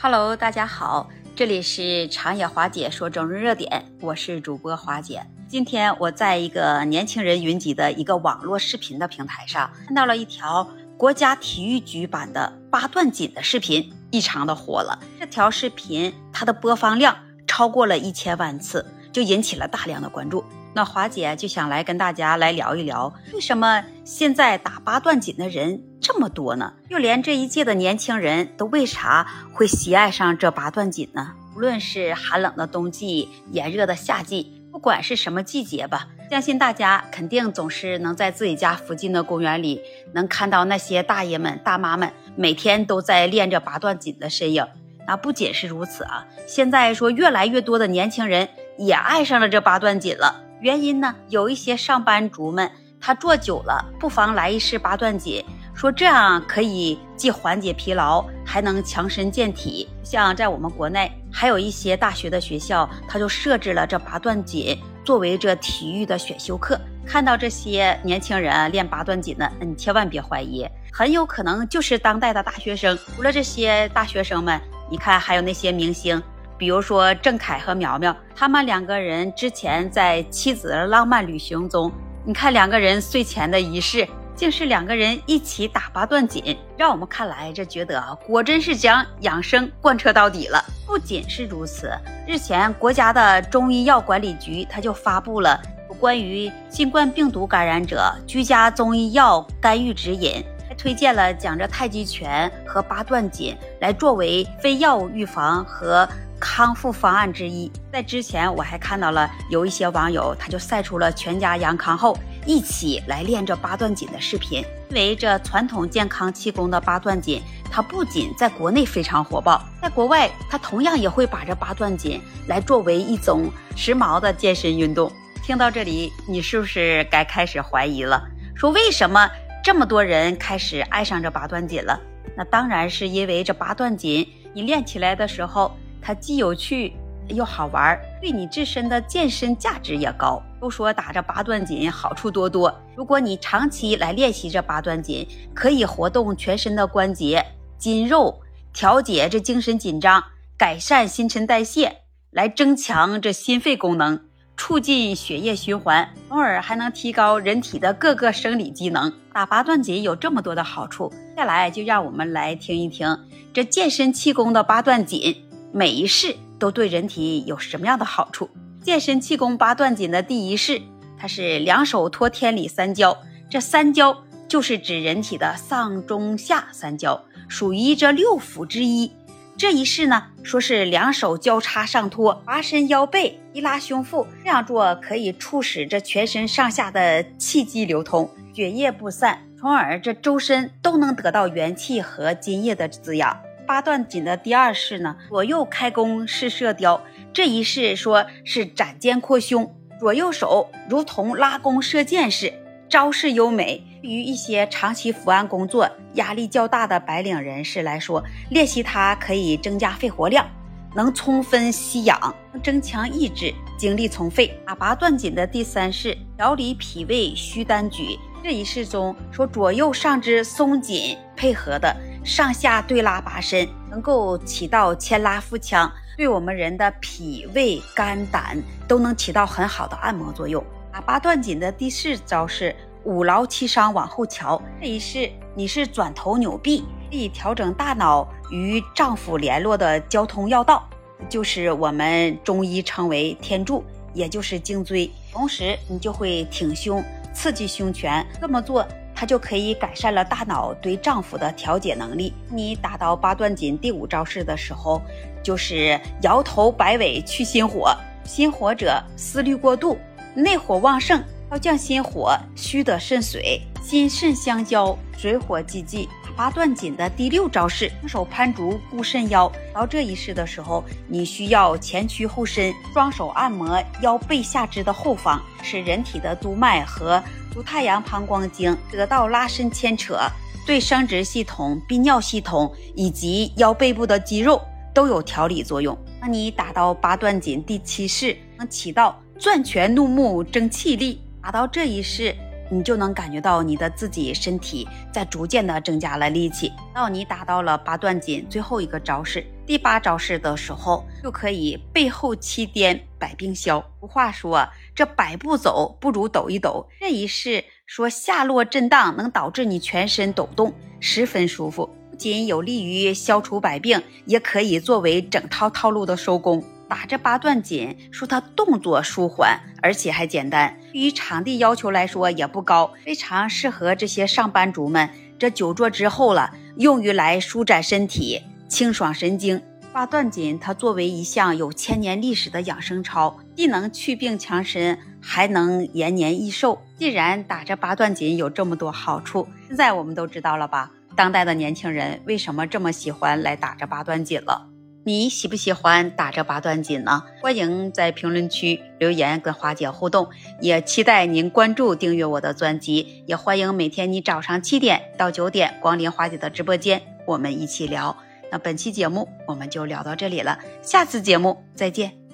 Hello，大家好，这里是长野华姐说整日热点，我是主播华姐。今天我在一个年轻人云集的一个网络视频的平台上，看到了一条国家体育局版的八段锦的视频，异常的火了。这条视频它的播放量超过了一千万次，就引起了大量的关注。那华姐就想来跟大家来聊一聊，为什么现在打八段锦的人？这么多呢，就连这一届的年轻人都为啥会喜爱上这八段锦呢？无论是寒冷的冬季、炎热的夏季，不管是什么季节吧，相信大家肯定总是能在自己家附近的公园里，能看到那些大爷们、大妈们每天都在练着八段锦的身影。那不仅是如此啊，现在说越来越多的年轻人也爱上了这八段锦了。原因呢，有一些上班族们他坐久了，不妨来一试八段锦。说这样可以既缓解疲劳，还能强身健体。像在我们国内，还有一些大学的学校，他就设置了这八段锦作为这体育的选修课。看到这些年轻人练八段锦的，你千万别怀疑，很有可能就是当代的大学生。除了这些大学生们，你看还有那些明星，比如说郑恺和苗苗，他们两个人之前在《妻子的浪漫旅行》中，你看两个人睡前的仪式。竟是两个人一起打八段锦，让我们看来这觉得啊，果真是将养生贯彻到底了。不仅是如此，日前国家的中医药管理局他就发布了关于新冠病毒感染者居家中医药干预指引，还推荐了讲着太极拳和八段锦来作为非药物预防和康复方案之一。在之前我还看到了有一些网友他就晒出了全家阳康后。一起来练这八段锦的视频，因为这传统健康气功的八段锦，它不仅在国内非常火爆，在国外它同样也会把这八段锦来作为一种时髦的健身运动。听到这里，你是不是该开始怀疑了？说为什么这么多人开始爱上这八段锦了？那当然是因为这八段锦，你练起来的时候，它既有趣。又好玩，对你自身的健身价值也高。都说打着八段锦好处多多，如果你长期来练习这八段锦，可以活动全身的关节、筋肉，调节这精神紧张，改善新陈代谢，来增强这心肺功能，促进血液循环，从而还能提高人体的各个生理机能。打八段锦有这么多的好处，接下来就让我们来听一听这健身气功的八段锦每一式。都对人体有什么样的好处？健身气功八段锦的第一式，它是两手托天理三焦。这三焦就是指人体的上中下三焦，属于这六腑之一。这一式呢，说是两手交叉上托，拔伸腰背，一拉胸腹，这样做可以促使这全身上下的气机流通，血液不散，从而这周身都能得到元气和津液的滋养。八段锦的第二式呢，左右开弓是射雕。这一式说是展肩扩胸，左右手如同拉弓射箭式，招式优美。对于一些长期伏案工作、压力较大的白领人士来说，练习它可以增加肺活量，能充分吸氧，增强意志，精力充沛。打八段锦的第三式调理脾胃虚单举。这一式中说左右上肢松紧配合的。上下对拉拔伸，能够起到牵拉腹腔，对我们人的脾胃肝胆都能起到很好的按摩作用。打八段锦的第四招是五劳七伤往后瞧，这一式你是转头扭臂，可以调整大脑与脏腑联络的交通要道，就是我们中医称为天柱，也就是颈椎。同时你就会挺胸，刺激胸泉，这么做。它就可以改善了大脑对脏腑的调节能力。你打到八段锦第五招式的时候，就是摇头摆尾去心火。心火者思虑过度，内火旺盛，要降心火，虚得肾水，心肾相交，水火既济。八段锦的第六招式，双手攀足固肾腰。到这一式的时候，你需要前屈后伸，双手按摩腰背下肢的后方，使人体的督脉和足太阳膀胱经得到拉伸牵扯，对生殖系统、泌尿系统以及腰背部的肌肉都有调理作用。那你打到八段锦第七式，能起到攥拳怒目争气力。打到这一式。你就能感觉到你的自己身体在逐渐的增加了力气。到你达到了八段锦最后一个招式第八招式的时候，就可以背后七颠百病消。俗话说，这百步走不如抖一抖。这一式说下落震荡能导致你全身抖动，十分舒服，不仅有利于消除百病，也可以作为整套套路的收工。打这八段锦，说它动作舒缓，而且还简单。对于场地要求来说也不高，非常适合这些上班族们。这久坐之后了，用于来舒展身体、清爽神经。八段锦它作为一项有千年历史的养生操，既能祛病强身，还能延年益寿。既然打着八段锦有这么多好处，现在我们都知道了吧？当代的年轻人为什么这么喜欢来打着八段锦了？你喜不喜欢打这八段锦呢？欢迎在评论区留言跟花姐互动，也期待您关注订阅我的专辑，也欢迎每天你早上七点到九点光临花姐的直播间，我们一起聊。那本期节目我们就聊到这里了，下次节目再见。